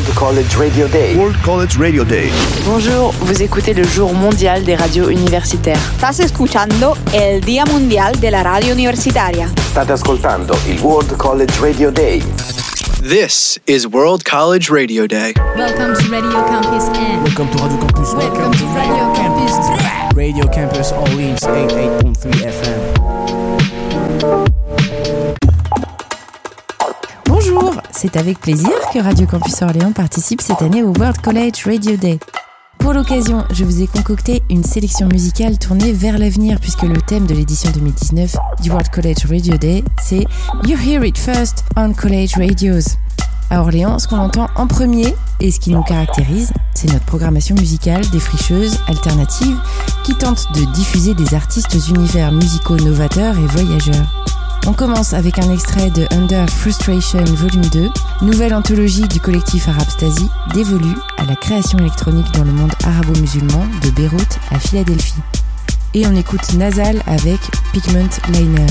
World College Radio Day. World College Radio Day. Bonjour, vous écoutez le jour mondial des radios universitaires. Estás escuchando el Día Mundial de la Radio Universitaria. State ascoltando il World College Radio Day. This is World College Radio Day. Welcome to Radio Campus N. Welcome to Radio Campus. Welcome to Radio Campus. Radio Campus Orleans 88.3 FM. Bonjour, c'est avec plaisir que Radio Campus Orléans participe cette année au World College Radio Day. Pour l'occasion, je vous ai concocté une sélection musicale tournée vers l'avenir puisque le thème de l'édition 2019 du World College Radio Day, c'est You Hear It First on College Radios. À Orléans, ce qu'on entend en premier et ce qui nous caractérise, c'est notre programmation musicale défricheuse, alternative, qui tente de diffuser des artistes univers musicaux novateurs et voyageurs. On commence avec un extrait de Under Frustration Volume 2, nouvelle anthologie du collectif arabe Stasi, dévolue à la création électronique dans le monde arabo-musulman de Beyrouth à Philadelphie. Et on écoute Nasal avec Pigment Liner.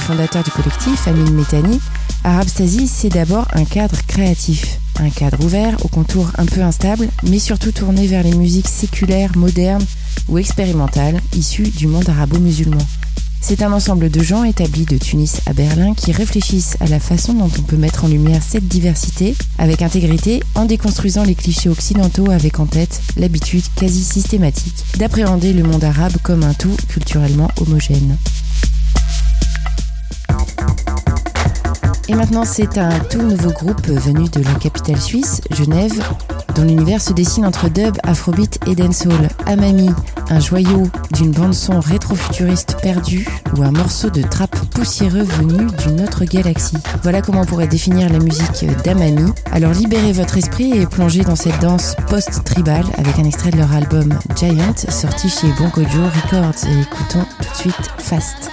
Fondateur du collectif, Amin Metani, Arab Stasi, c'est d'abord un cadre créatif. Un cadre ouvert, aux contours un peu instables, mais surtout tourné vers les musiques séculaires, modernes ou expérimentales, issues du monde arabo-musulman. C'est un ensemble de gens établis de Tunis à Berlin qui réfléchissent à la façon dont on peut mettre en lumière cette diversité avec intégrité en déconstruisant les clichés occidentaux avec en tête l'habitude quasi systématique d'appréhender le monde arabe comme un tout culturellement homogène. Et maintenant, c'est un tout nouveau groupe venu de la capitale suisse, Genève, dont l'univers se dessine entre dub, afrobeat et dancehall. Amami, un joyau d'une bande-son rétro-futuriste perdue ou un morceau de trap poussiéreux venu d'une autre galaxie. Voilà comment on pourrait définir la musique d'Amami. Alors libérez votre esprit et plongez dans cette danse post-tribal avec un extrait de leur album Giant sorti chez Bonkojo Records. Et écoutons tout de suite Fast.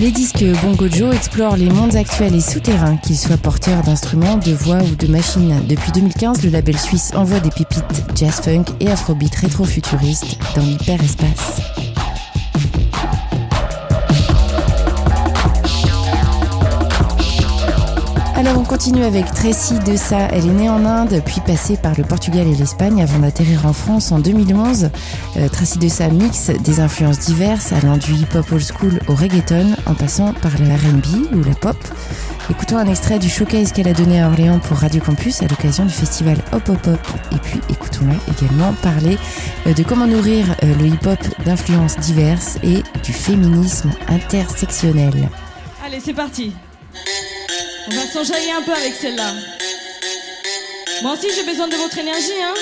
Les disques Bongo Joe explorent les mondes actuels et souterrains, qu'ils soient porteurs d'instruments, de voix ou de machines. Depuis 2015, le label suisse envoie des pépites jazz funk et afrobeat rétro-futuristes dans l'hyperespace. Alors on continue avec Tracy Dessa. Elle est née en Inde, puis passée par le Portugal et l'Espagne avant d'atterrir en France en 2011. Euh, Tracy Dessa mixe des influences diverses allant du hip-hop old school au reggaeton en passant par le R&B ou la pop. Écoutons un extrait du showcase qu'elle a donné à Orléans pour Radio Campus à l'occasion du festival Hop Hop Hop. Et puis écoutons-la également parler euh, de comment nourrir euh, le hip-hop d'influences diverses et du féminisme intersectionnel. Allez, c'est parti. On va s'enjailler un peu avec celle-là. Moi aussi, j'ai besoin de votre énergie, hein.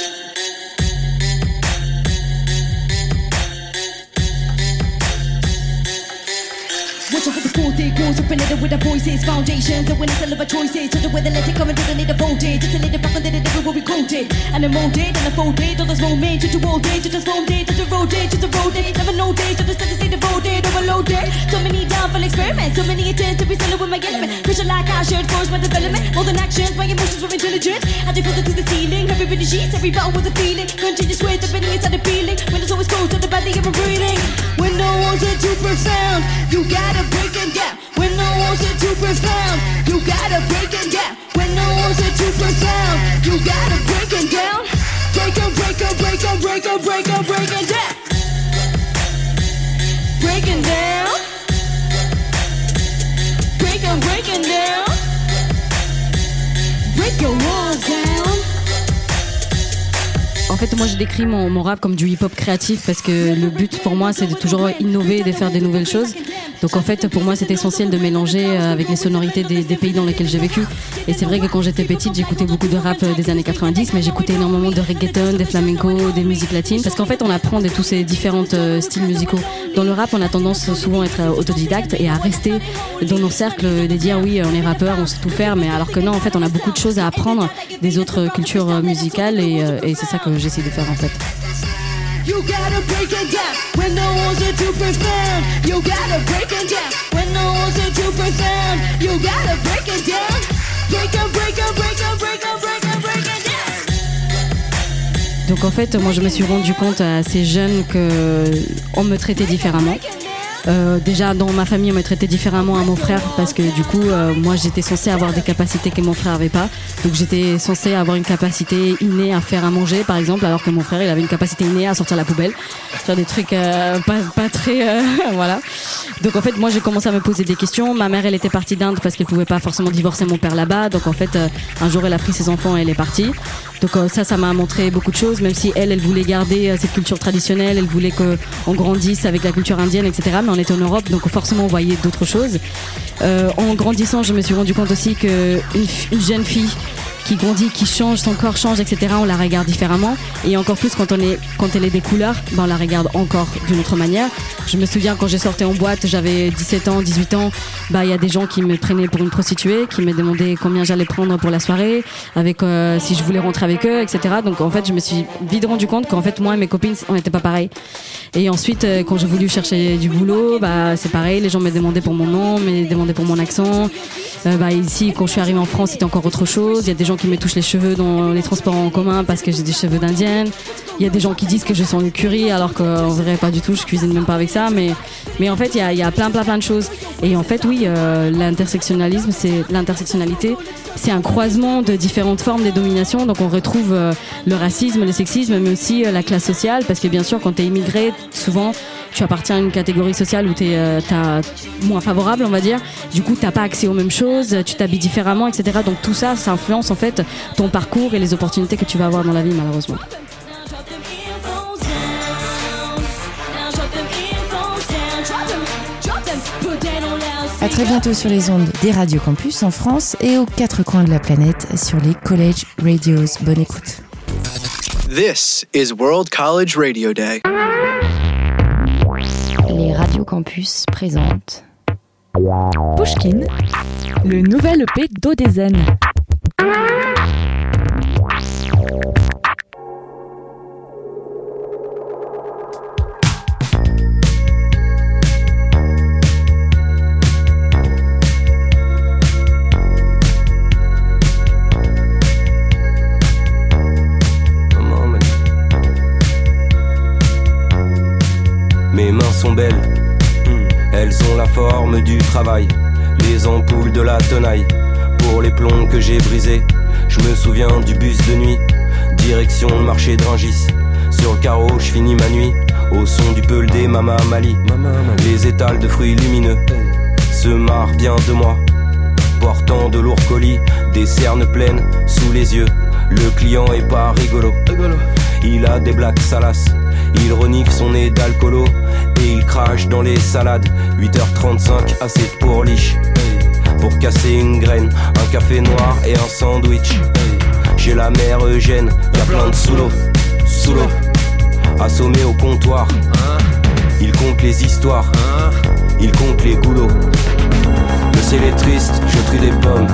Watch out for the forte goals up another with the voices, foundations, when it's of a choices, to the weather, let it come and didn't need a voltage, just a little back under the devil will be quoted, and a molded, and a folded, all those moments, to all day, to just roll day, to the road day, to the road day, never know day, to the steady state devoted, overloaded, so many down for experiment, so many attempts to be selling with my element, pressure like I should force my development, more than actions, my emotions were intelligent, I just pulled it to the ceiling, heavy with the sheets, every battle was a feeling, continuous with the feeling inside the feeling, when it's always cold to the body of a breathing, when no one's are too profound, you gotta break it down, when no one's are too profound, you gotta break it down, when no one's are too profound, you gotta break it down, break em, break em, break em, break em, break em, break it down, breaking down, break em, breaking down, break your walls down. En fait, moi, je décris mon, rap comme du hip-hop créatif parce que le but pour moi, c'est de toujours innover de faire des nouvelles choses. Donc, en fait, pour moi, c'est essentiel de mélanger euh, avec les sonorités des, pays dans lesquels j'ai vécu. Et c'est vrai que quand j'étais petite, j'écoutais beaucoup de rap euh, des années 90, mais j'écoutais énormément de reggaeton, des flamenco, des musiques latines. Parce qu'en fait, on apprend de tous ces différents euh, styles musicaux. Dans le rap, on a tendance souvent à être autodidacte et à rester dans nos cercles, de dire oui, on est rappeur, on sait tout faire, mais alors que non, en fait, on a beaucoup de choses à apprendre des autres cultures musicales et c'est ça que j'essaie de faire en fait. You gotta break it down when no one's are too profound. You gotta break it down when no one's are too profound. You gotta break it down. Break it, break it, break it, break it, break it, break it down. Donc en fait, moi je me suis rendu compte assez jeune que on me traitait différemment. Euh, déjà dans ma famille on me traitait différemment à mon frère parce que du coup euh, moi j'étais censée avoir des capacités que mon frère avait pas. Donc j'étais censée avoir une capacité innée à faire à manger par exemple alors que mon frère il avait une capacité innée à sortir la poubelle. Faire des trucs euh, pas, pas très voilà. Donc en fait moi j'ai commencé à me poser des questions. Ma mère elle était partie d'Inde parce qu'elle pouvait pas forcément divorcer mon père là-bas. Donc en fait un jour elle a pris ses enfants et elle est partie donc euh, ça ça m'a montré beaucoup de choses même si elle elle voulait garder euh, cette culture traditionnelle elle voulait que on grandisse avec la culture indienne etc mais on était en Europe donc forcément on voyait d'autres choses. Euh, en grandissant je me suis rendu compte aussi que une, f- une jeune fille qui grandit, qui change, son corps change, etc. On la regarde différemment. Et encore plus quand on est, quand elle est des couleurs, ben on la regarde encore d'une autre manière. Je me souviens quand j'ai sorti en boîte, j'avais 17 ans, 18 ans, bah il y a des gens qui me prenaient pour une prostituée, qui me demandaient combien j'allais prendre pour la soirée, avec euh, si je voulais rentrer avec eux, etc. Donc en fait, je me suis vite rendu compte qu'en fait moi et mes copines, on n'était pas pareil. Et ensuite, euh, quand j'ai voulu chercher du boulot, bah c'est pareil, les gens me demandaient pour mon nom, me demandaient pour mon accent. Euh, bah ici, quand je suis arrivée en France, c'était encore autre chose. Il y a des gens qui me touchent les cheveux dans les transports en commun parce que j'ai des cheveux d'indienne. Il y a des gens qui disent que je sens le curry alors qu'en vrai pas du tout. Je cuisine même pas avec ça, mais mais en fait il y a, y a plein plein plein de choses. Et en fait oui, euh, l'intersectionnalisme, c'est l'intersectionnalité, c'est un croisement de différentes formes de domination. Donc on retrouve euh, le racisme, le sexisme, mais aussi euh, la classe sociale, parce que bien sûr quand tu es immigré, souvent tu appartiens à une catégorie sociale où tu es moins favorable, on va dire. Du coup, t'as pas accès aux mêmes choses, tu t'habilles différemment, etc. Donc tout ça, ça influence en fait ton parcours et les opportunités que tu vas avoir dans la vie, malheureusement. À très bientôt sur les ondes des radios campus en France et aux quatre coins de la planète sur les college radios. Bonne écoute. This is World College Radio Day. Les radios campus présentent Pushkin, le nouvel EP d'Odezen. Forme du travail, les ampoules de la tenaille. Pour les plombs que j'ai brisés, je me souviens du bus de nuit, direction le marché de Rungis. Sur le carreau, je finis ma nuit, au son du peul des Mama Mali. Les étals de fruits lumineux se marrent bien de moi, portant de lourds colis, des cernes pleines sous les yeux. Le client est pas rigolo. Il a des blagues salaces. Il renifle son nez d'alcoolo et il crache dans les salades. 8h35, assez pour liche. Pour casser une graine, un café noir et un sandwich. J'ai la mère Eugène, y a plein de sous l'eau, sous l'eau. Assommé au comptoir. Il compte les histoires, il compte les goulots. Le ciel est triste, je trie des pommes.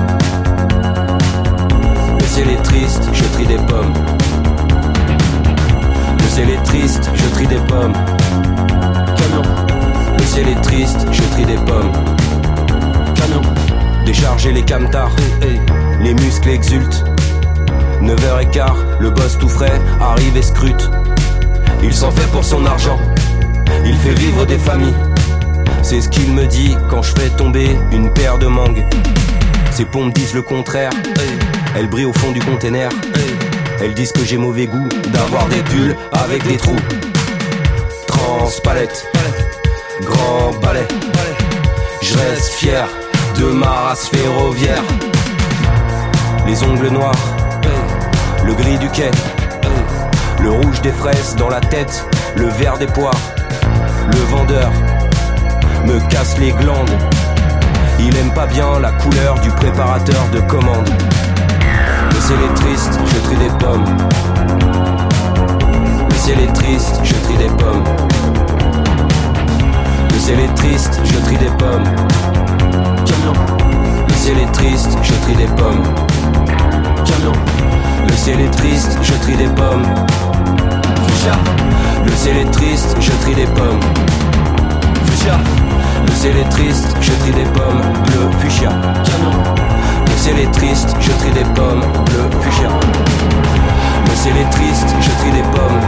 Le ciel est triste, je trie des pommes. Le ciel est triste, je trie des pommes. Camion. Le ciel est triste, je trie des pommes. Camion. Décharger les camtars, les muscles exultent. 9h15, le boss tout frais arrive et scrute. Il s'en fait pour son argent, il fait vivre des familles. C'est ce qu'il me dit quand je fais tomber une paire de mangues. Ses pompes disent le contraire, elles brillent au fond du container. Elles disent que j'ai mauvais goût d'avoir des pulls avec des trous. Transpalette, grand balai. Je reste fier de ma race ferroviaire. Les ongles noirs, le gris du quai, le rouge des fraises dans la tête, le vert des poires. Le vendeur me casse les glandes. Il aime pas bien la couleur du préparateur de commande. Le ciel est triste, je trie des pommes. Le ciel est triste, je trie des pommes. Le ciel est triste, je trie des pommes. Camion. Le ciel est triste, je trie des pommes. Camion. Le ciel est triste, je trie des pommes. Fuchsia. Le ciel est triste, je trie des pommes. Fuchsia. Le ciel est triste, je trie des pommes. Bleu, fuchsia. Camion. Ciel est triste, je trie des pommes. Bleu, fuchsia. Le ciel est triste, je trie des pommes.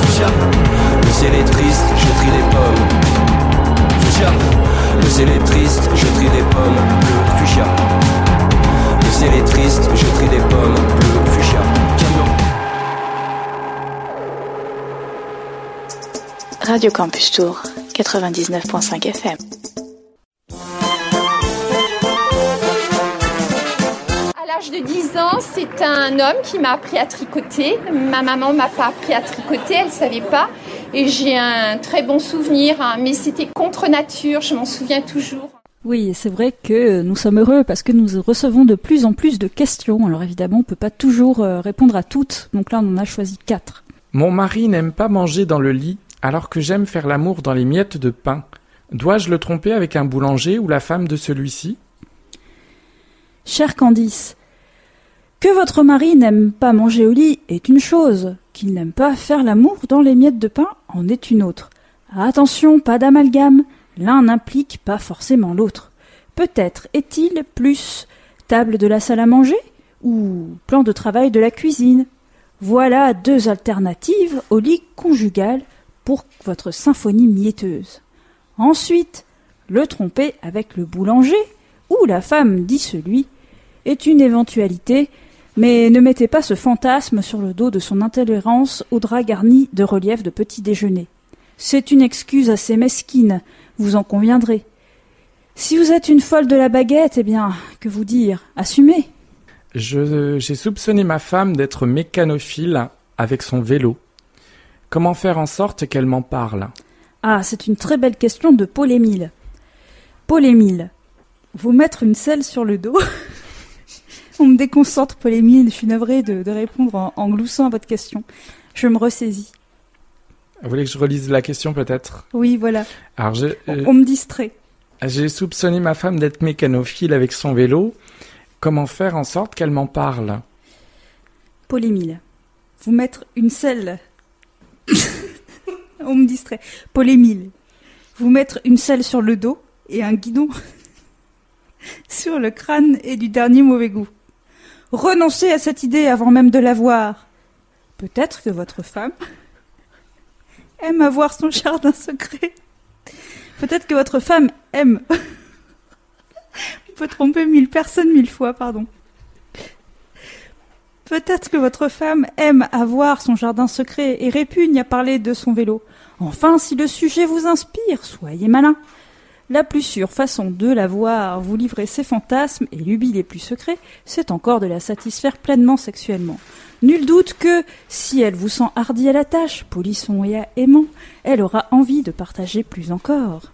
Fuchsia. Le ciel est triste, je trie des pommes. Fuchsia. Le ciel est triste, je trie des pommes. Bleu, fuchsia. Le ciel est triste, je trie des pommes. Bleu, fuchsia. Radio Campus Tour, 99.5 FM. L'âge de 10 ans, c'est un homme qui m'a appris à tricoter. Ma maman m'a pas appris à tricoter, elle savait pas. Et j'ai un très bon souvenir, hein, mais c'était contre nature, je m'en souviens toujours. Oui, c'est vrai que nous sommes heureux parce que nous recevons de plus en plus de questions. Alors évidemment, on peut pas toujours euh, répondre à toutes. Donc là, on en a choisi quatre. Mon mari n'aime pas manger dans le lit, alors que j'aime faire l'amour dans les miettes de pain. Dois-je le tromper avec un boulanger ou la femme de celui-ci? Cher Candice, que votre mari n'aime pas manger au lit est une chose, qu'il n'aime pas faire l'amour dans les miettes de pain en est une autre. Attention, pas d'amalgame, l'un n'implique pas forcément l'autre. Peut-être est-il plus table de la salle à manger ou plan de travail de la cuisine. Voilà deux alternatives au lit conjugal pour votre symphonie mietteuse. Ensuite, le tromper avec le boulanger ou la femme dit celui est une éventualité, mais ne mettez pas ce fantasme sur le dos de son intolérance au drap garni de relief de petit déjeuner. C'est une excuse assez mesquine, vous en conviendrez. Si vous êtes une folle de la baguette, eh bien, que vous dire? Assumez. Je- J'ai soupçonné ma femme d'être mécanophile avec son vélo. Comment faire en sorte qu'elle m'en parle? Ah, c'est une très belle question de Paul Émile. Paul Émile, vous mettre une selle sur le dos? On me déconcentre, Paul Émile, je suis navrée de, de répondre en, en gloussant à votre question. Je me ressaisis. Vous voulez que je relise la question peut-être? Oui, voilà. Alors euh, On me distrait. j'ai soupçonné ma femme d'être mécanophile avec son vélo. Comment faire en sorte qu'elle m'en parle? Paul Émile, vous mettre une selle. On me distrait. Paul Émile, vous mettre une selle sur le dos et un guidon sur le crâne et du dernier mauvais goût. Renoncez à cette idée avant même de l'avoir. Peut-être que votre femme aime avoir son jardin secret. Peut-être que votre femme aime. On peut tromper mille personnes mille fois, pardon. Peut-être que votre femme aime avoir son jardin secret et répugne à parler de son vélo. Enfin, si le sujet vous inspire, soyez malin. La plus sûre façon de la voir vous livrer ses fantasmes et lubies les plus secrets, c'est encore de la satisfaire pleinement sexuellement. Nul doute que, si elle vous sent hardi à la tâche, polisson et aimant, elle aura envie de partager plus encore.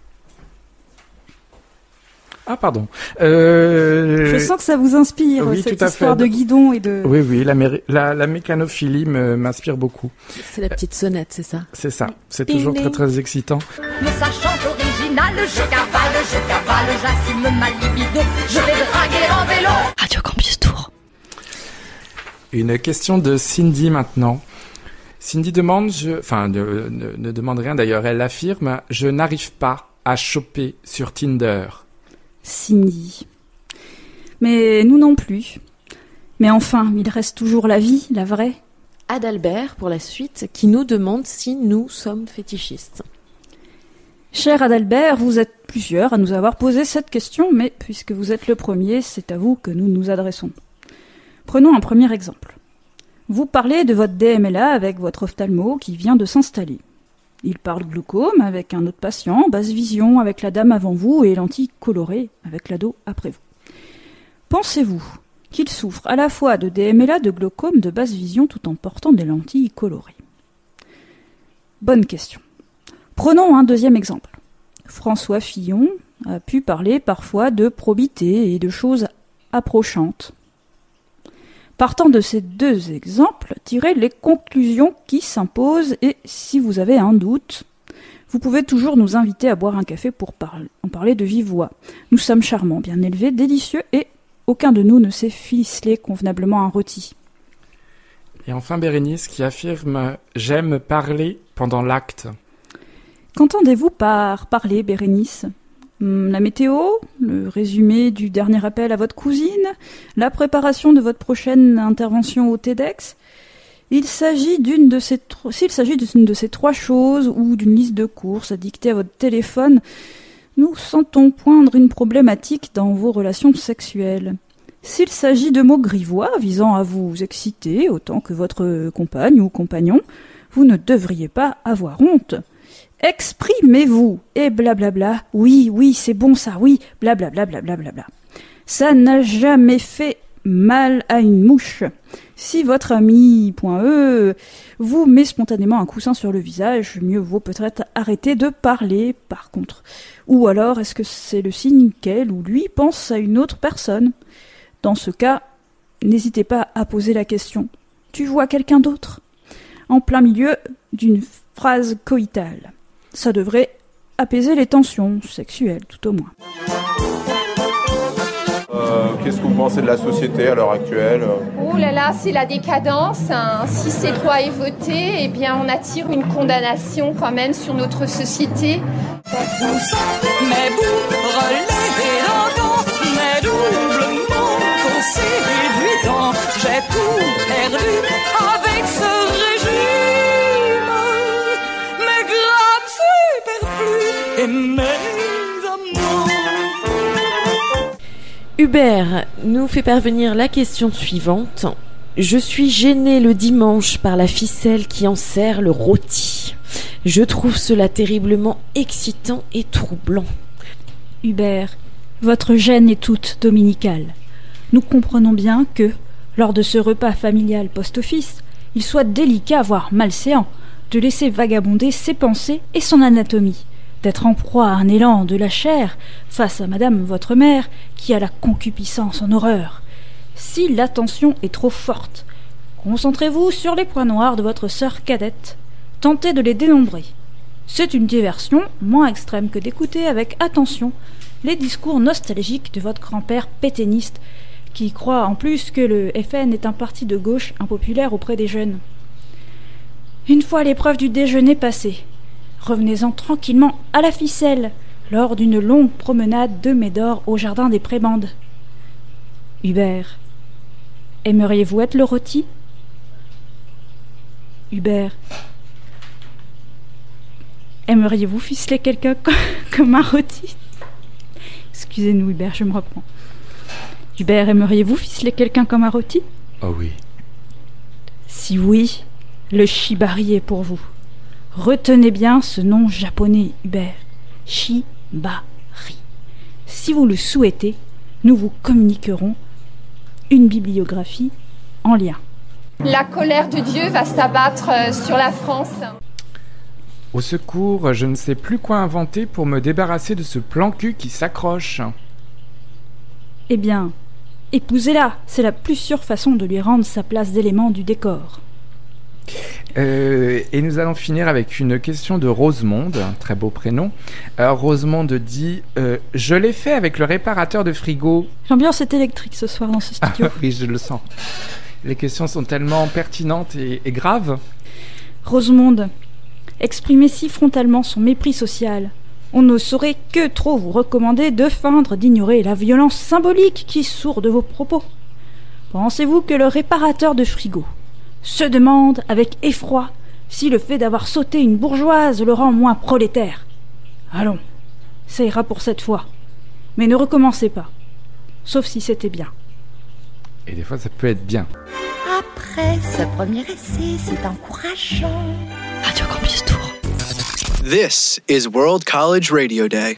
Ah, pardon. Euh... Je sens que ça vous inspire, oui, cette histoire fait. de guidon et de... Oui, oui, la, méri- la, la mécanophilie me- m'inspire beaucoup. C'est la petite sonnette, c'est ça? C'est ça. C'est toujours très, très excitant. Mais ça chante original, je cavale, je cavale, j'assume ma libido, je vais draguer en vélo. Radio Campus Tour. Une question de Cindy maintenant. Cindy demande, je, enfin, ne, ne- ne demande rien d'ailleurs, elle affirme, je n'arrive pas à choper sur Tinder. Cindy. Mais nous non plus. Mais enfin, il reste toujours la vie, la vraie. Adalbert, pour la suite, qui nous demande si nous sommes fétichistes. Cher Adalbert, vous êtes plusieurs à nous avoir posé cette question, mais puisque vous êtes le premier, c'est à vous que nous nous adressons. Prenons un premier exemple. Vous parlez de votre DMLA avec votre ophtalmo qui vient de s'installer. Il parle glaucome avec un autre patient, basse vision avec la dame avant vous et lentilles colorées avec l'ado après vous. Pensez-vous qu'il souffre à la fois de DMLA, de glaucome, de basse vision tout en portant des lentilles colorées? Bonne question. Prenons un deuxième exemple. François Fillon a pu parler parfois de probité et de choses approchantes. Partant de ces deux exemples, tirez les conclusions qui s'imposent et si vous avez un doute, vous pouvez toujours nous inviter à boire un café pour par- en parler de vive voix. Nous sommes charmants, bien élevés, délicieux et aucun de nous ne sait ficeler convenablement un rôti. Et enfin Bérénice qui affirme, j'aime parler pendant l'acte. Qu'entendez-vous par parler, Bérénice? La météo Le résumé du dernier appel à votre cousine La préparation de votre prochaine intervention au TEDx Il s'agit d'une de S'il s'agit d'une de ces trois choses ou d'une liste de courses à dicter à votre téléphone, nous sentons poindre une problématique dans vos relations sexuelles. S'il s'agit de mots grivois visant à vous exciter autant que votre compagne ou compagnon, vous ne devriez pas avoir honte. Exprimez-vous et blablabla. Oui, oui, c'est bon ça, oui, blablabla, blablabla. Ça n'a jamais fait mal à une mouche. Si votre ami .e vous met spontanément un coussin sur le visage, mieux vaut peut-être arrêter de parler par contre. Ou alors est-ce que c'est le signe qu'elle ou lui pense à une autre personne? Dans ce cas, n'hésitez pas à poser la question. Tu vois quelqu'un d'autre? En plein milieu d'une phrase coïtale. Ça devrait apaiser les tensions sexuelles, tout au moins. Euh, Qu'est-ce que vous pensez de la société à l'heure actuelle Oh là là, c'est la décadence. hein. Si cette loi est votée, eh bien, on attire une condamnation quand même sur notre société. J'ai tout perdu Hubert nous fait parvenir la question suivante. Je suis gêné le dimanche par la ficelle qui enserre le rôti. Je trouve cela terriblement excitant et troublant. Hubert, votre gêne est toute dominicale. Nous comprenons bien que, lors de ce repas familial post-office, il soit délicat, voire malséant, de laisser vagabonder ses pensées et son anatomie, d'être en proie à un élan de la chair face à madame votre mère qui a la concupiscence en horreur. Si l'attention est trop forte, concentrez-vous sur les points noirs de votre sœur cadette. Tentez de les dénombrer. C'est une diversion moins extrême que d'écouter avec attention les discours nostalgiques de votre grand-père pétainiste, qui croit en plus que le FN est un parti de gauche impopulaire auprès des jeunes. Une fois l'épreuve du déjeuner passée, revenez-en tranquillement à la ficelle lors d'une longue promenade de Médor au jardin des prébandes. Hubert, aimeriez-vous être le rôti? Hubert, aimeriez-vous ficeler quelqu'un co- comme un rôti? Excusez-nous, Hubert, je me reprends. Hubert, aimeriez-vous ficeler quelqu'un comme un rôti? Oh oui. Si oui, le shibari est pour vous. Retenez bien ce nom japonais, Hubert. Shibari. Si vous le souhaitez, nous vous communiquerons une bibliographie en lien. La colère de Dieu va s'abattre euh, sur la France. Au secours, je ne sais plus quoi inventer pour me débarrasser de ce plan cul qui s'accroche. Eh bien, épousez-la, c'est la plus sûre façon de lui rendre sa place d'élément du décor. Euh, et nous allons finir avec une question de Rosemonde, un très beau prénom. Euh, Rosemonde dit euh, Je l'ai fait avec le réparateur de frigo. L'ambiance est électrique ce soir dans ce Ah studio. oui, je le sens. Les questions sont tellement pertinentes et, et graves. Rosemonde, exprimer si frontalement son mépris social, on ne saurait que trop vous recommander de feindre d'ignorer la violence symbolique qui sourd de vos propos. Pensez-vous que le réparateur de frigo se demande avec effroi si le fait d'avoir sauté une bourgeoise le rend moins prolétaire Allons, ça ira pour cette fois. Mais ne recommencez pas. Sauf si c'était bien. Et des fois, ça peut être bien. Après ce premier essai, c'est encourageant. Radio Campus Tour. This is World College Radio Day.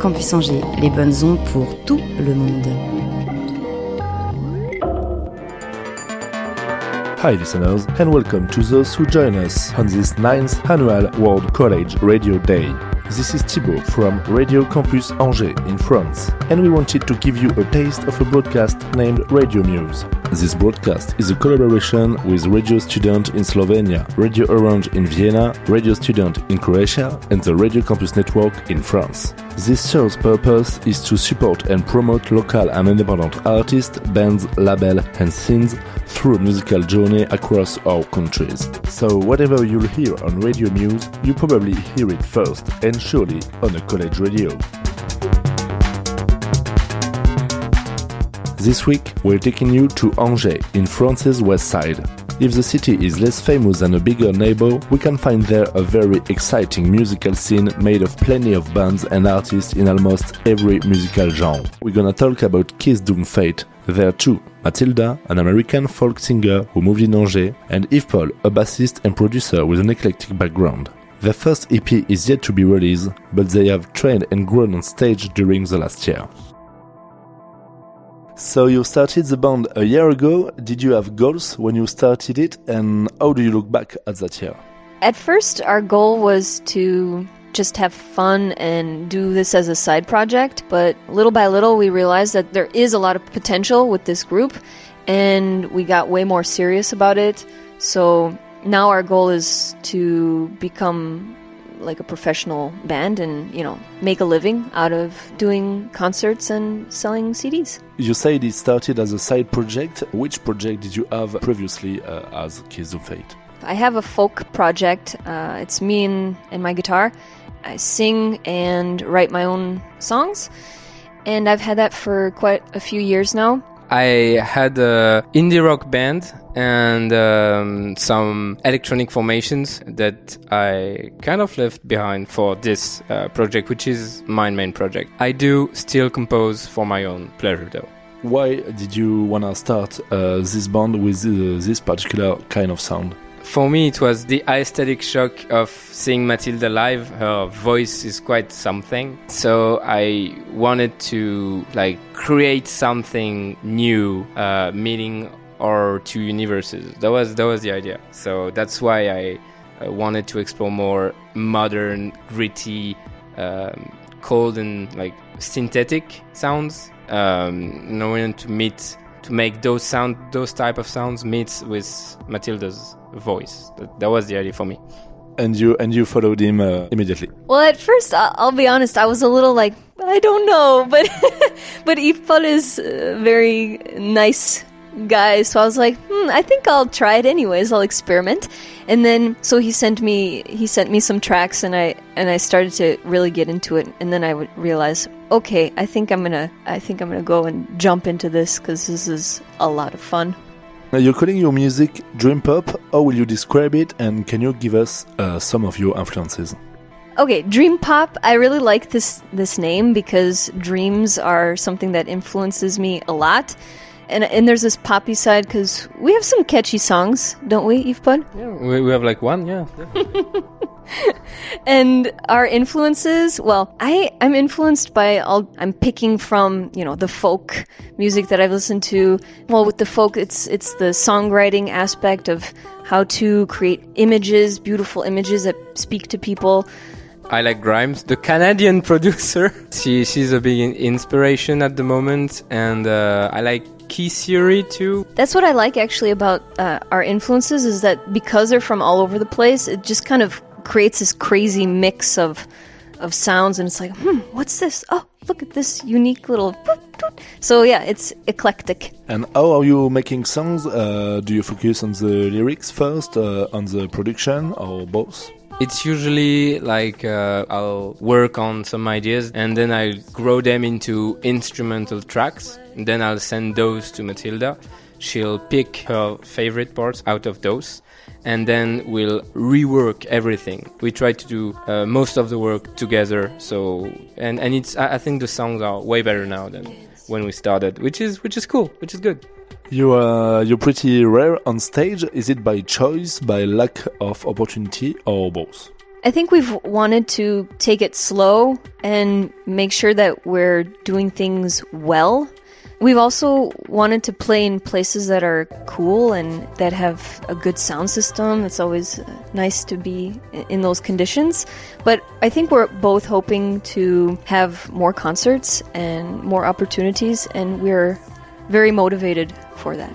Campus Angers, les bonnes ondes pour tout le monde. Hi listeners and welcome to those who join us on this 9th annual World College Radio Day. This is Thibaut from Radio Campus Angers in France, and we wanted to give you a taste of a broadcast named Radio Muse. This broadcast is a collaboration with Radio Student in Slovenia, Radio Orange in Vienna, Radio Student in Croatia, and the Radio Campus Network in France. This show's purpose is to support and promote local and independent artists, bands, labels, and scenes through a musical journey across our countries. So whatever you'll hear on Radio Muse, you probably hear it first and surely on a college radio. This week, we're taking you to Angers, in France's west side. If the city is less famous than a bigger neighbor, we can find there a very exciting musical scene made of plenty of bands and artists in almost every musical genre. We're gonna talk about Kiss Doom Fate. There too, Matilda, an American folk singer who moved in Angers, and Yves Paul, a bassist and producer with an eclectic background. Their first EP is yet to be released, but they have trained and grown on stage during the last year. So you started the band a year ago. Did you have goals when you started it, and how do you look back at that year? At first, our goal was to just have fun and do this as a side project, but little by little, we realized that there is a lot of potential with this group, and we got way more serious about it. So now our goal is to become like a professional band and you know make a living out of doing concerts and selling CDs. You said it started as a side project. Which project did you have previously uh, as Kiss of Fate? I have a folk project. Uh, it's me and, and my guitar. I sing and write my own songs, and I've had that for quite a few years now. I had a indie rock band and um, some electronic formations that I kind of left behind for this uh, project, which is my main project. I do still compose for my own pleasure, though. Why did you want to start uh, this band with uh, this particular kind of sound? For me, it was the aesthetic shock of seeing Matilda live. Her voice is quite something. So I wanted to like create something new, uh, meeting our two universes. That was that was the idea. So that's why I uh, wanted to explore more modern, gritty, um, cold and like synthetic sounds. Um, I wanted to meet to make those sound those type of sounds meet with Matilda's voice. That, that was the idea for me. And you and you followed him uh, immediately. Well, at first, I'll, I'll, be honest, I was a little like I don't know, but but Yves Paul is a very nice guy, so I was like, hmm, I think I'll try it anyways. I'll experiment. And then so he sent me he sent me some tracks, and I and I started to really get into it. And then I would realize, okay, I think I'm gonna I think I'm gonna go and jump into this because this is a lot of fun. Now you're calling your music dream pop. How will you describe it? And can you give us uh, some of your influences? Okay, dream pop. I really like this this name because dreams are something that influences me a lot. And, and there's this poppy side because we have some catchy songs, don't we, Yves? Yeah, we, we have like one, yeah. and our influences, well, I I'm influenced by all I'm picking from, you know, the folk music that I've listened to. Well, with the folk, it's it's the songwriting aspect of how to create images, beautiful images that speak to people. I like Grimes, the Canadian producer. She she's a big inspiration at the moment, and uh, I like Key Theory too. That's what I like actually about uh, our influences is that because they're from all over the place, it just kind of creates this crazy mix of of sounds, and it's like, hmm, what's this? Oh, look at this unique little. So yeah, it's eclectic. And how are you making songs? Uh, do you focus on the lyrics first, uh, on the production, or both? It's usually like uh, I'll work on some ideas and then I'll grow them into instrumental tracks. Then I'll send those to Matilda. She'll pick her favorite parts out of those and then we'll rework everything. We try to do uh, most of the work together. So and and it's I think the songs are way better now than when we started, which is which is cool, which is good. You uh, you're pretty rare on stage. Is it by choice, by lack of opportunity, or both? I think we've wanted to take it slow and make sure that we're doing things well. We've also wanted to play in places that are cool and that have a good sound system. It's always nice to be in those conditions. But I think we're both hoping to have more concerts and more opportunities, and we're very motivated for that.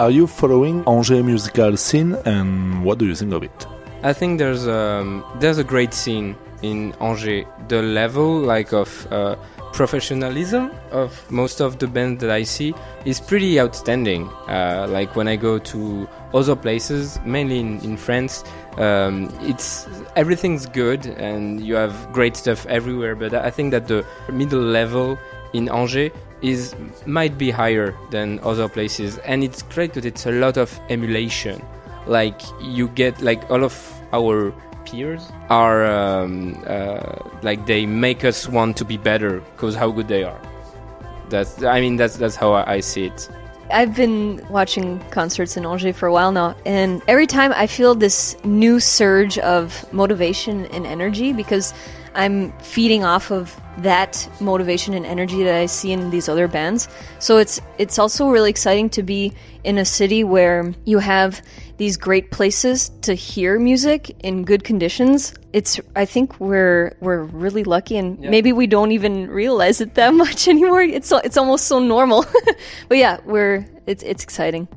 Are you following Angers musical scene and what do you think of it? I think there's um, there's a great scene in Angers. The level like of uh, professionalism of most of the bands that I see is pretty outstanding. Uh, like when I go to other places, mainly in, in France, um, it's everything's good and you have great stuff everywhere. But I think that the middle level in Angers is might be higher than other places, and it's great that it's a lot of emulation. Like you get like all of our peers are um, uh, like they make us want to be better because how good they are. That's i mean that's that's how i, I see it. I've been watching concerts in Angers for a while now, and every time I feel this new surge of motivation and energy because I'm feeding off of that motivation and energy that I see in these other bands. So it's it's also really exciting to be in a city where you have these great places to hear music in good conditions. It's I think we're we're really lucky and Yeah. maybe we don't even realize it that much anymore. It's it's almost so normal. but yeah, we're it's it's exciting.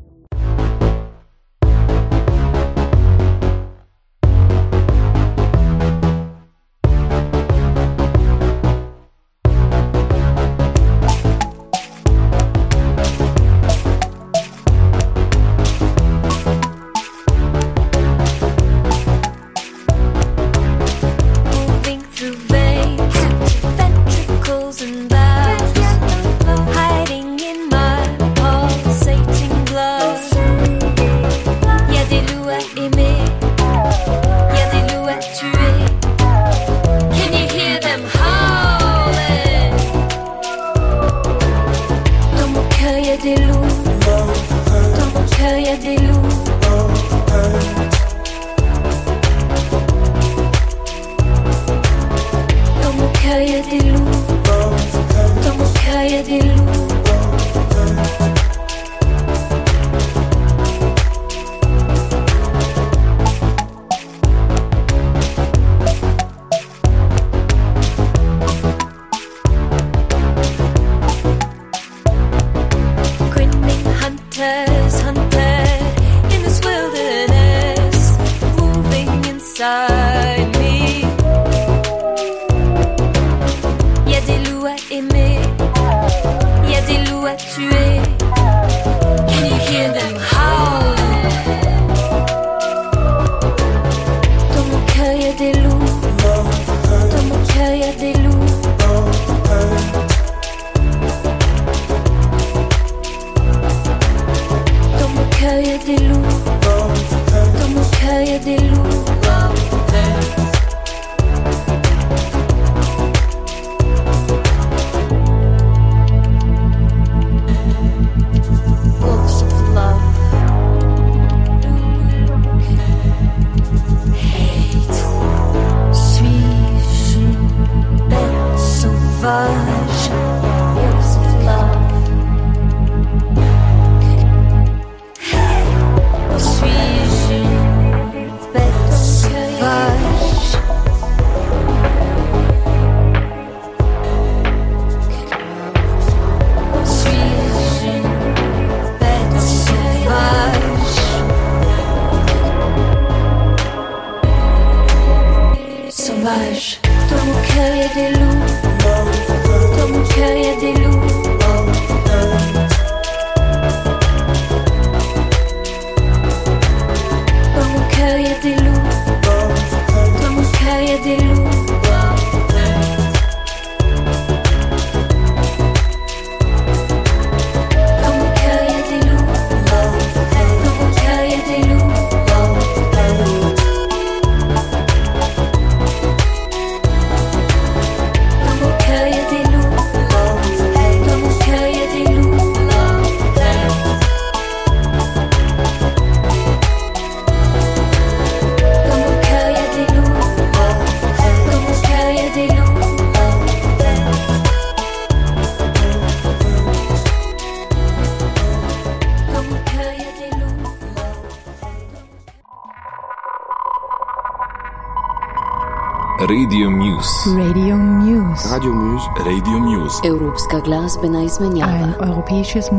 Muse. Radio Muse. Radio Muse. Radio Muse. Europska glazbena izmenjava. Ein europäisches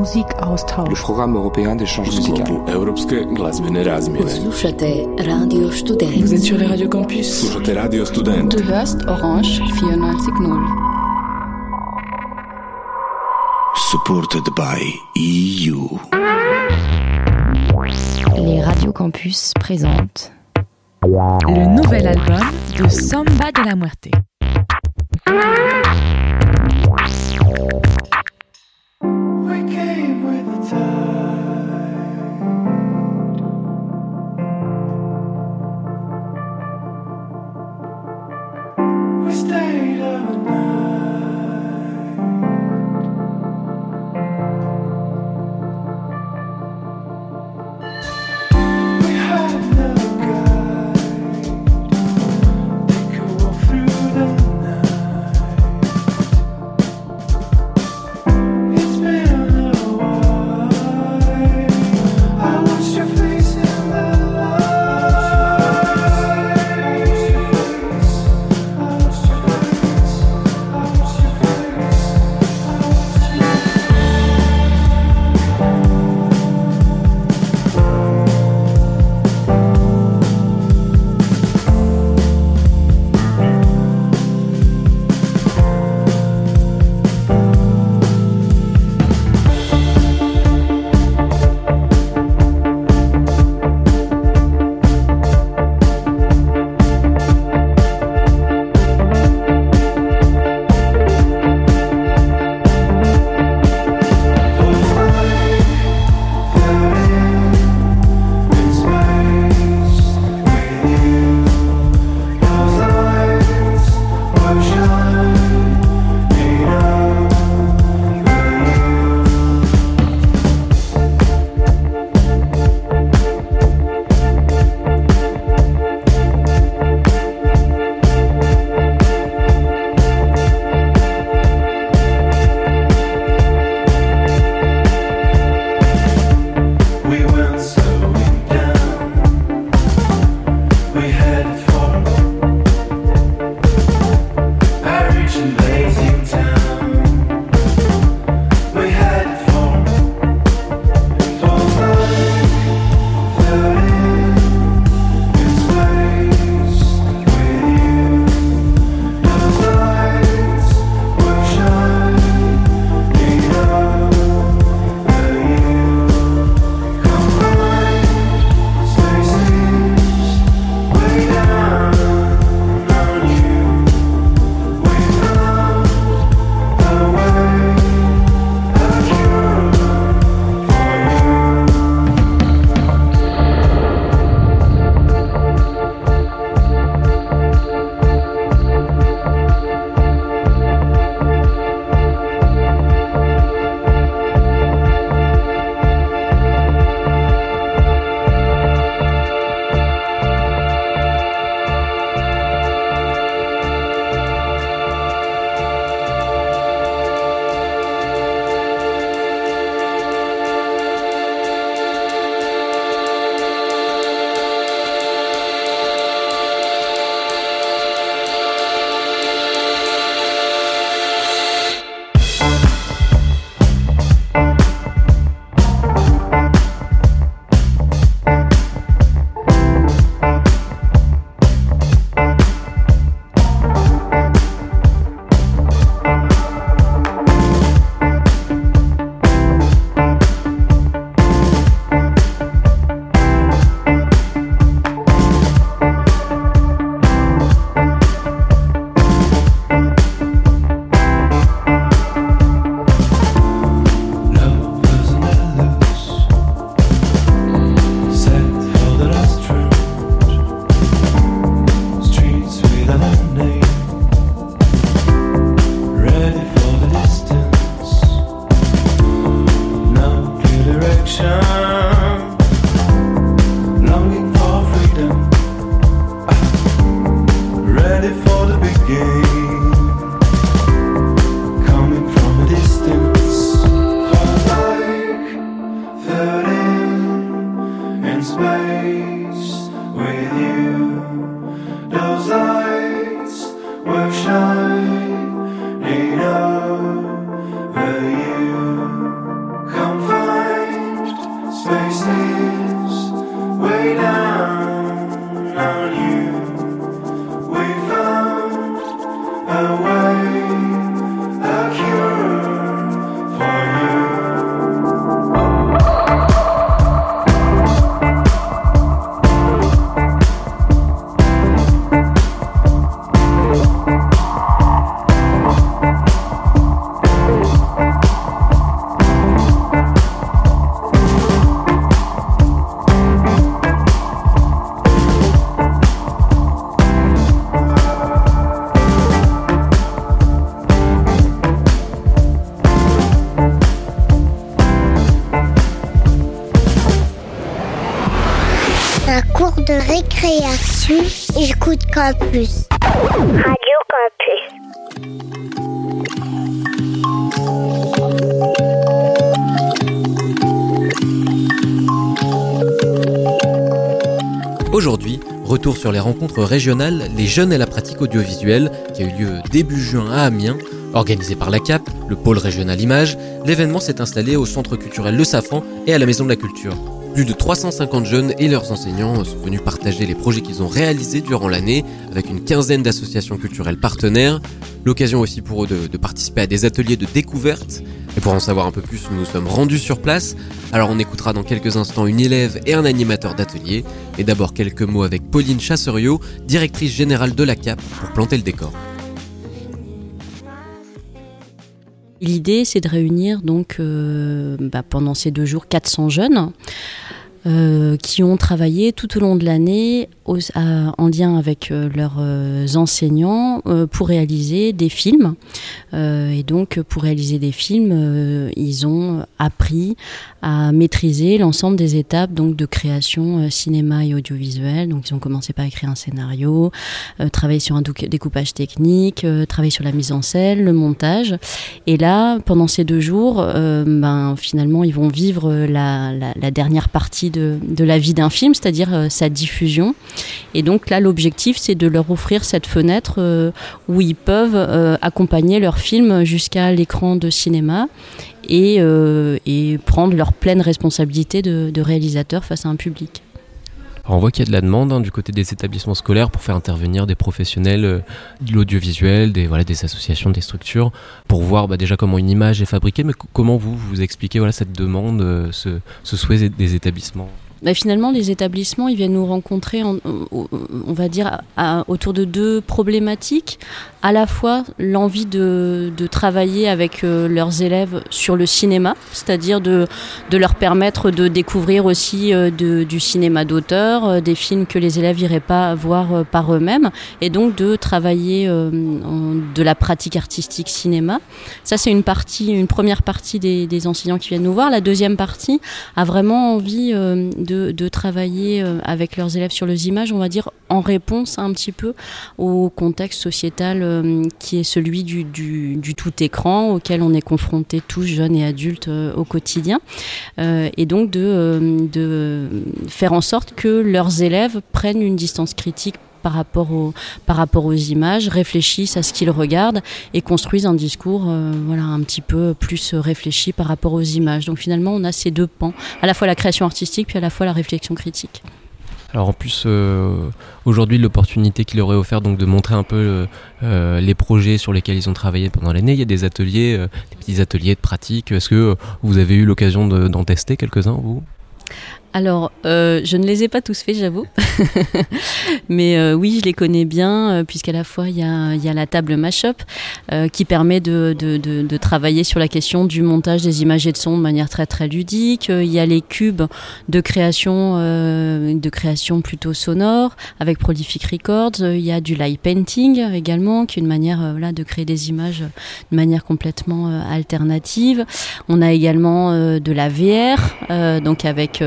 Le programme européen d'échange musical. Europske glazbene razmjene. Slušate Radio Student. Vous êtes sur les Radio Campus. Slušate Radio Student. Du hörst Orange 94.0. Supported by EU. Les Radio Campus présentent Le nouvel album de Samba de la Muerte. Space with you. Those de récréation, j'écoute Campus. Radio Campus. Aujourd'hui, retour sur les rencontres régionales Les Jeunes et la pratique audiovisuelle, qui a eu lieu début juin à Amiens. Organisé par la CAP, le pôle régional image, l'événement s'est installé au centre culturel Le Safran et à la Maison de la Culture. Plus de 350 jeunes et leurs enseignants sont venus partager les projets qu'ils ont réalisés durant l'année avec une quinzaine d'associations culturelles partenaires. L'occasion aussi pour eux de, participer à des ateliers de découverte. Et pour en savoir un peu plus, nous nous sommes rendus sur place. Alors on écoutera dans quelques instants une élève et un animateur d'atelier. Et d'abord quelques mots avec Pauline Chasseriot, directrice générale de la CAP, pour planter le décor. L'idée, c'est de réunir donc euh, bah, pendant ces deux jours 400 jeunes qui ont travaillé tout au long de l'année en lien avec euh, leurs euh, enseignants euh, pour réaliser des films. Et donc, pour réaliser des films, ils ont appris à maîtriser l'ensemble des étapes donc de création cinéma et audiovisuel. Donc, ils ont commencé par écrire un scénario, travailler sur un découpage technique, travailler sur la mise en scène, le montage. Et là, pendant ces deux jours, ben, finalement, ils vont vivre la, dernière partie de, la vie d'un film, c'est-à-dire sa diffusion. Et donc là, l'objectif, c'est de leur offrir cette fenêtre euh, où ils peuvent euh, accompagner leur film jusqu'à l'écran de cinéma et, euh, prendre leur pleine responsabilité de, réalisateur face à un public. On voit qu'il y a de la demande hein, du côté des établissements scolaires pour faire intervenir des professionnels de l'audiovisuel, des, associations, des structures, pour voir bah, déjà comment une image est fabriquée, mais co- comment vous vous expliquez voilà, cette demande, ce souhait des établissements? Bah, finalement, les établissements, ils viennent nous rencontrer, en- on va dire, autour de deux problématiques. À la fois l'envie de, de travailler avec euh, leurs élèves sur le cinéma, c'est-à-dire de, de leur permettre de découvrir aussi euh, de- du cinéma d'auteur, euh, des films que les élèves n'iraient pas voir par eux-mêmes, et donc de travailler de la pratique artistique cinéma. Ça, c'est une partie, une première partie des, enseignants qui viennent nous voir. La deuxième partie a vraiment envie euh, de, travailler euh, avec leurs élèves sur les images, on va dire, en réponse un petit peu au contexte sociétal euh, qui est celui du, tout écran auquel on est confronté tous, jeunes et adultes, euh, au quotidien. Et donc de faire en sorte que leurs élèves prennent une distance critique par rapport, par rapport aux images, réfléchissent à ce qu'ils regardent et construisent un discours euh, voilà, un petit peu plus réfléchi par rapport aux images. Donc finalement, on a ces deux pans, à la fois la création artistique puis à la fois la réflexion critique. Alors en plus, euh, aujourd'hui, l'opportunité qu'il aurait offert donc de montrer un peu euh, les projets sur lesquels ils ont travaillé pendant l'année, il y a des ateliers, des petits ateliers de pratique. Est-ce que vous avez eu l'occasion de- d'en tester quelques-uns, vous? Alors, euh, je ne les ai pas tous faits, j'avoue. Mais euh, oui, je les connais bien, euh, puisqu'à la fois, il y a, la table Mashup, qui permet de, travailler sur la question du montage des images et de son de manière très très ludique. Il y a les cubes de création, de création plutôt sonore, avec Prolific Records. Il y a du light painting également, qui est une manière voilà, de créer des images de manière complètement alternative. On a également de la VR, donc avec,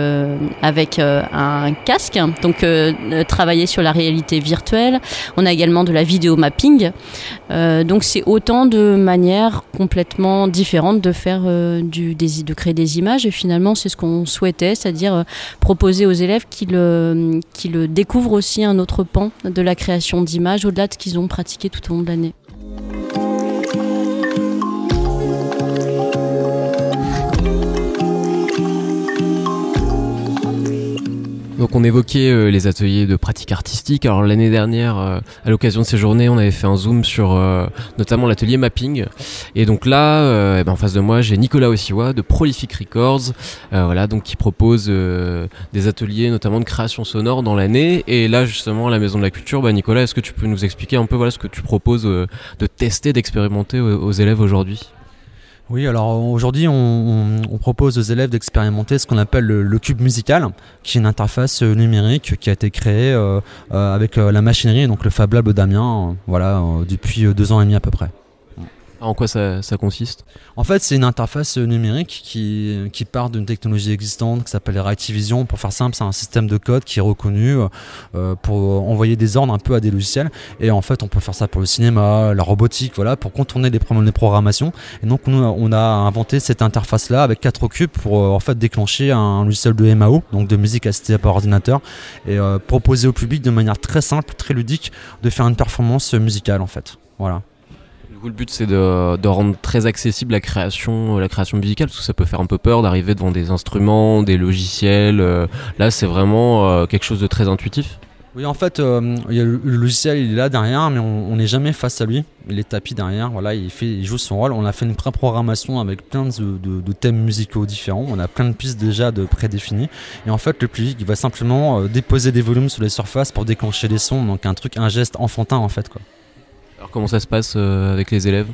avec euh, un casque, donc euh, euh, travailler sur la réalité virtuelle. On a également de la vidéo mapping. Euh, donc c'est autant de manières complètement différentes de faire euh, de créer des images et finalement c'est ce qu'on souhaitait, c'est-à-dire euh, proposer aux élèves qu'ils euh, qu'ils découvrent aussi un autre pan de la création d'images au-delà de ce qu'ils ont pratiqué tout au long de l'année. Donc on évoquait euh, les ateliers de pratique artistique. Alors l'année dernière, euh, à l'occasion de ces journées, on avait fait un zoom sur euh, notamment l'atelier mapping. Et donc là, eh ben, en face de moi, j'ai Nicolas Ossiwa de Prolific Records, voilà, donc qui propose des ateliers notamment de création sonore dans l'année. Et là, justement, à la Maison de la Culture, bah, Nicolas, est-ce que tu peux nous expliquer un peu voilà ce que tu proposes de tester, d'expérimenter aux élèves aujourd'hui? Oui, alors aujourd'hui, on, propose aux élèves d'expérimenter ce qu'on appelle le, cube musical, qui est une interface euh, numérique qui a été créée euh, euh, avec la machinerie, donc le Fab Lab d'Amiens, voilà, depuis deux ans et demi à peu près. En quoi ça, consiste? En fait, c'est une interface numérique qui, part d'une technologie existante qui s'appelle Reactivision. Pour faire simple, c'est un système de code qui est reconnu euh, pour envoyer des ordres un peu à des logiciels. Et en fait, on peut faire ça pour le cinéma, la robotique, voilà, pour contourner les problèmes de programmation. Et donc, nous, on a inventé cette interface-là avec quatre cubes pour euh, en fait déclencher un logiciel de MAO, donc de musique assistée par ordinateur, et euh, proposer au public de manière très simple, très ludique, de faire une performance musicale en fait. Voilà. Du coup, le but c'est de, de, rendre très accessible la création, la création musicale, parce que ça peut faire un peu peur d'arriver devant des instruments, des logiciels. Euh, là, c'est vraiment euh, quelque chose de très intuitif. Oui, en fait, euh, le, logiciel il est là derrière, mais on n'est jamais face à lui. Il est tapis derrière, voilà, il, fait, il joue son rôle. On a fait une pré-programmation avec plein de, de, thèmes musicaux différents. On a plein de pistes déjà de prédéfinies. Et en fait, le public il va simplement déposer des volumes sur les surfaces pour déclencher les sons. Donc un truc, un geste enfantin en fait, quoi. Comment ça se passe euh, avec les élèves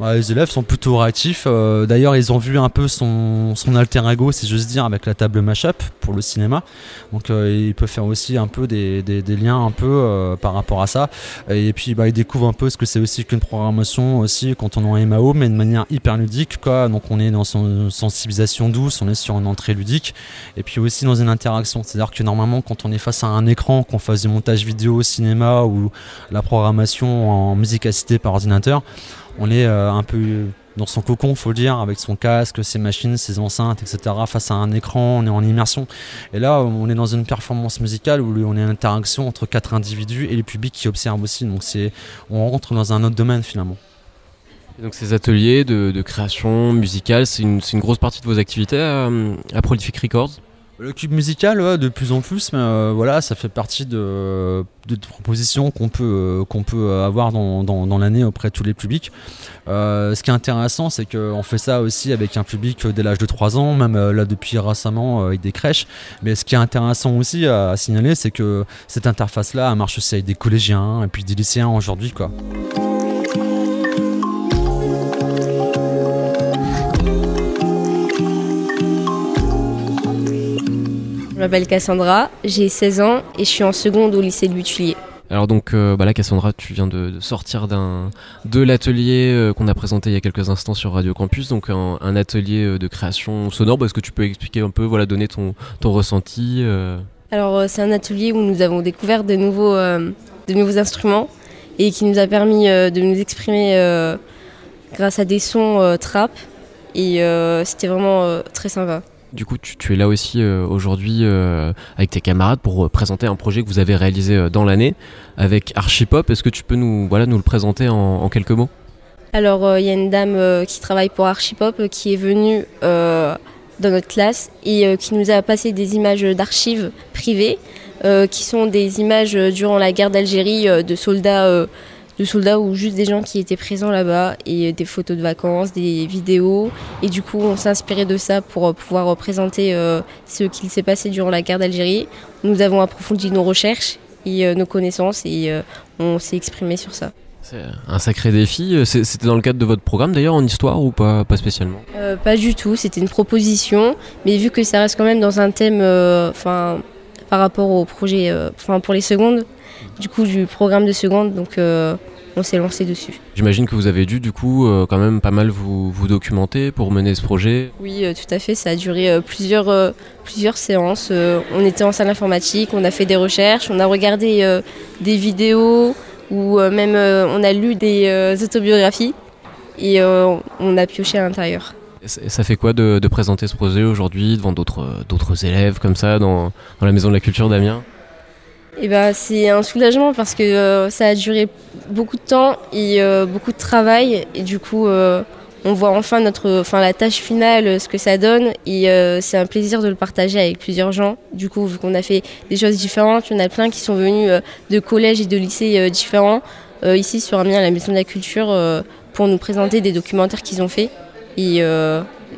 Ouais, les élèves sont plutôt réactifs. Euh, D'ailleurs, ils ont vu un peu son, son alter ego, si j'ose dire, avec la table mashup pour le cinéma. Donc, euh, il peut faire aussi un peu des, des, liens un peu euh, par rapport à ça. Et puis, bah, il découvre un peu ce que c'est aussi qu'une programmation aussi quand on est en MAO, mais de manière hyper ludique. Quoi. Donc, on est dans une sensibilisation douce, on est sur une entrée ludique, et puis aussi dans une interaction. C'est-à-dire que normalement, quand on est face à un écran, qu'on fasse du montage vidéo au cinéma ou la programmation en musique assistée par ordinateur, on est euh, un peu dans son cocon, faut le dire, avec son casque, ses machines, ses enceintes, etc. Face à un écran, on est en immersion. Et là, on est dans une performance musicale où on est en interaction entre quatre individus et le public qui observe aussi. Donc on rentre dans un autre domaine finalement. Et donc ces ateliers de, création musicale, c'est une, une, grosse partie de vos activités à Prolific Records? Le cube musical, de plus en plus, mais euh, voilà, ça fait partie de, propositions qu'on peut, euh, qu'on peut avoir dans, dans, l'année auprès de tous les publics. Euh, ce qui est intéressant, c'est qu'on fait ça aussi avec un public dès l'âge de 3 ans, même là depuis récemment avec des crèches. Mais ce qui est intéressant aussi à, à signaler, c'est que cette interface-là marche aussi avec des collégiens et puis des lycéens aujourd'hui, quoi. M'appelle Cassandra, j'ai 16 ans et je suis en seconde au lycée de Lutulier. Alors donc euh, bah là Cassandra, tu viens de, de sortir d'un de l'atelier euh, qu'on a présenté il y a quelques instants sur Radio Campus, donc un, un atelier euh, de création sonore. Bah, Est-ce que tu peux expliquer un peu, voilà, donner ton, ton ressenti euh... Alors c'est un atelier où nous avons découvert de nouveaux, de nouveaux instruments et qui nous a permis de nous exprimer grâce à des sons trap et c'était vraiment très sympa. Du coup, tu, es là aussi euh, aujourd'hui euh, avec tes camarades pour euh, présenter un projet que vous avez réalisé dans l'année avec Archipop. Est-ce que tu peux nous, voilà, nous le présenter en, en quelques mots? Alors, il y a une dame qui travaille pour Archipop qui est venue dans notre classe et qui nous a passé des images d'archives privées qui sont des images durant la guerre d'Algérie de soldats de soldats ou juste des gens qui étaient présents là-bas et des photos de vacances, des vidéos. Et du coup, on s'est inspiré de ça pour pouvoir représenter euh, ce qu'il s'est passé durant la guerre d'Algérie. Nous avons approfondi nos recherches et euh, nos connaissances et euh, on s'est exprimé sur ça. C'est un sacré défi. C'était dans le cadre de votre programme d'ailleurs en histoire ou pas, pas spécialement? Euh, Pas du tout. C'était une proposition, mais vu que ça reste quand même dans un thème, enfin, par rapport au projet, enfin pour les secondes, du coup du programme de seconde, donc euh, on s'est lancé dessus. J'imagine que vous avez dû du coup euh, quand même pas mal vous, vous documenter pour mener ce projet. Oui, euh, tout à fait, ça a duré euh, plusieurs, euh, plusieurs séances. on était en salle informatique, on a fait des recherches, on a regardé euh, des vidéos ou euh, même on a lu des autobiographies et on a pioché à l'intérieur. Ça fait quoi de, présenter ce projet aujourd'hui devant d'autres élèves comme ça dans, la Maison de la Culture d'Amiens? Et bah, c'est un soulagement parce que euh, ça a duré beaucoup de temps et euh, beaucoup de travail. Et du coup euh, on voit enfin notre enfin la tâche finale ce que ça donne. Et c'est un plaisir de le partager avec plusieurs gens. Du coup vu qu'on a fait des choses différentes il y en a plein qui sont venus de collèges et de lycées différents ici sur Amiens à la maison de la culture pour nous présenter des documentaires qu'ils ont fait et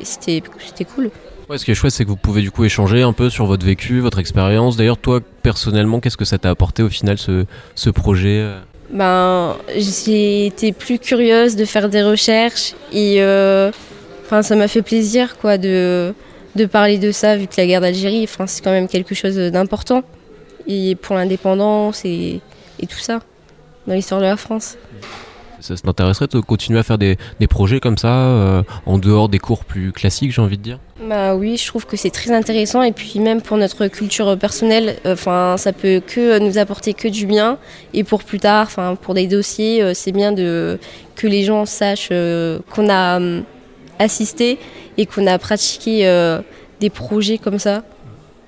c'était c'était cool Ouais, ce qui est chouette, c'est que vous pouvez du coup échanger un peu sur votre vécu, votre expérience. D'ailleurs, toi, personnellement, qu'est-ce que ça t'a apporté au final, ce, ce projet Ben, j'ai été plus curieuse de faire des recherches et euh, ça m'a fait plaisir quoi, de, de parler de ça, vu que la guerre d'Algérie, c'est quand même quelque chose d'important. Et pour l'indépendance et, et tout ça, dans l'histoire de la France. Ça, ça t'intéresserait de continuer à faire des, des projets comme ça, euh, en dehors des cours plus classiques, j'ai envie de dire? Bah oui, je trouve que c'est très intéressant et puis même pour notre culture personnelle, euh, ça peut que nous apporter que du bien et pour plus tard, pour des dossiers, euh, c'est bien de que les gens sachent qu'on a hum, assisté et qu'on a pratiqué des projets comme ça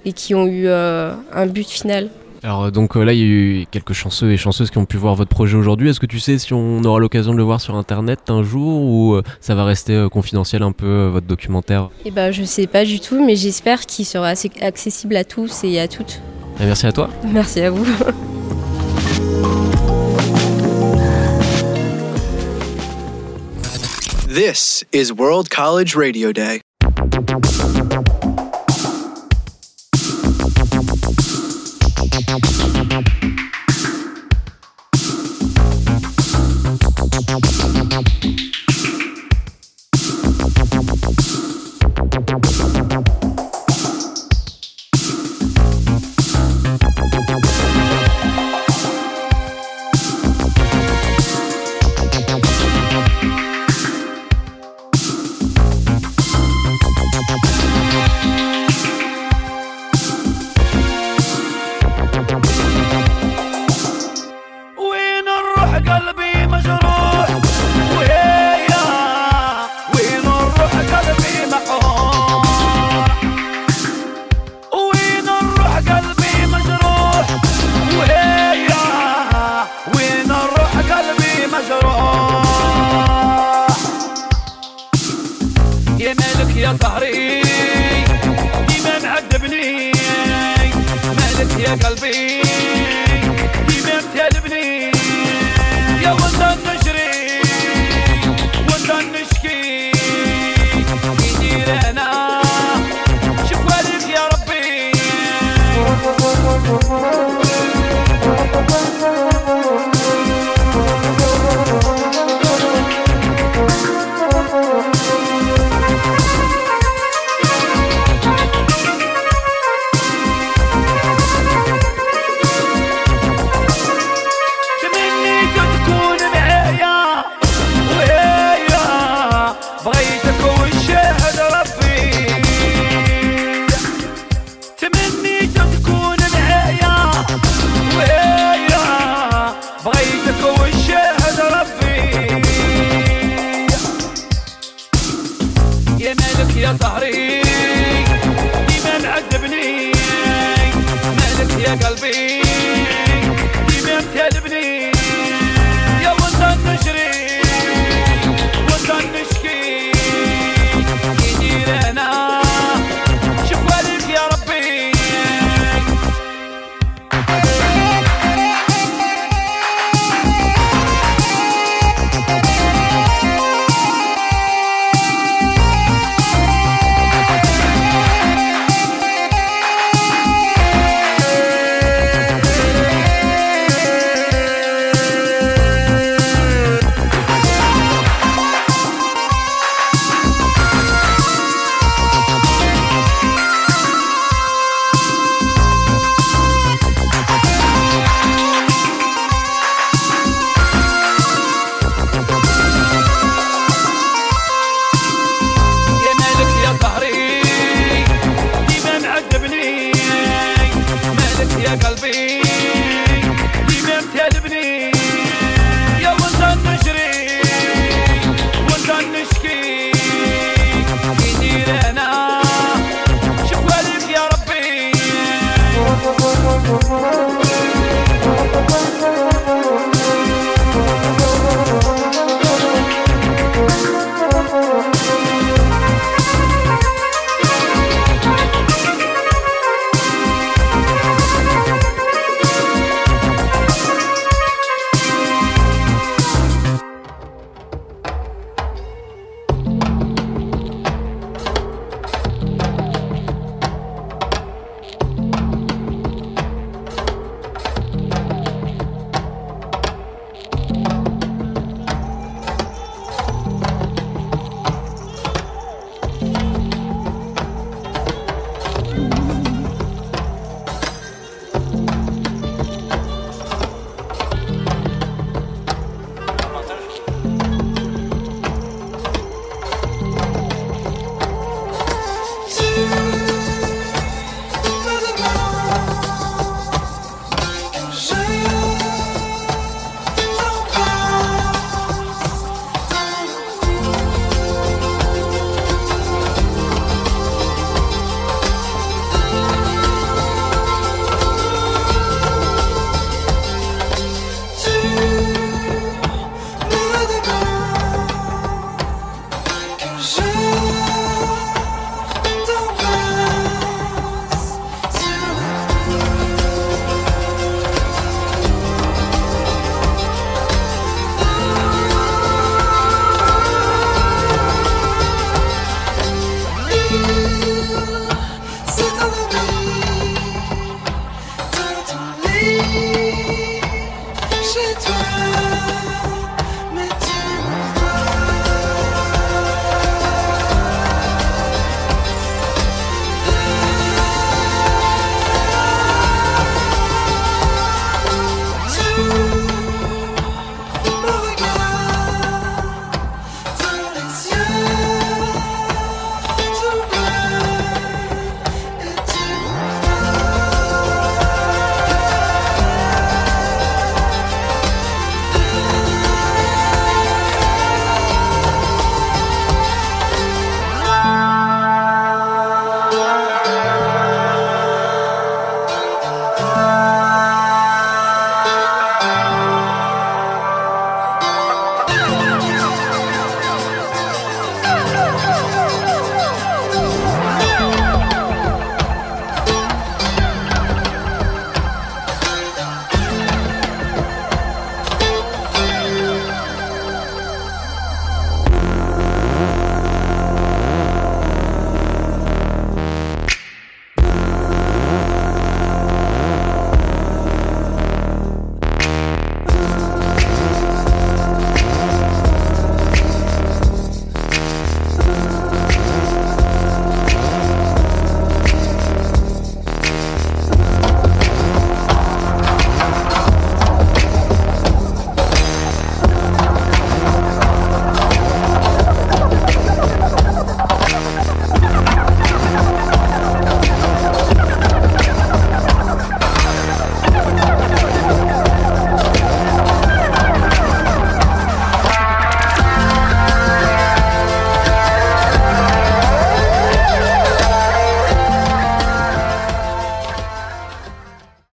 et qui ont eu un but final. Alors euh, donc euh, là, il y a eu quelques chanceux et chanceuses qui ont pu voir votre projet aujourd'hui. Est-ce que tu sais si on aura l'occasion de le voir sur Internet un jour ou euh, ça va rester confidentiel un peu, votre documentaire? Et bah je sais pas du tout, mais j'espère qu'il sera assez accessible à tous et à toutes. Et Merci à toi. Merci à vous. This is World College Radio Day.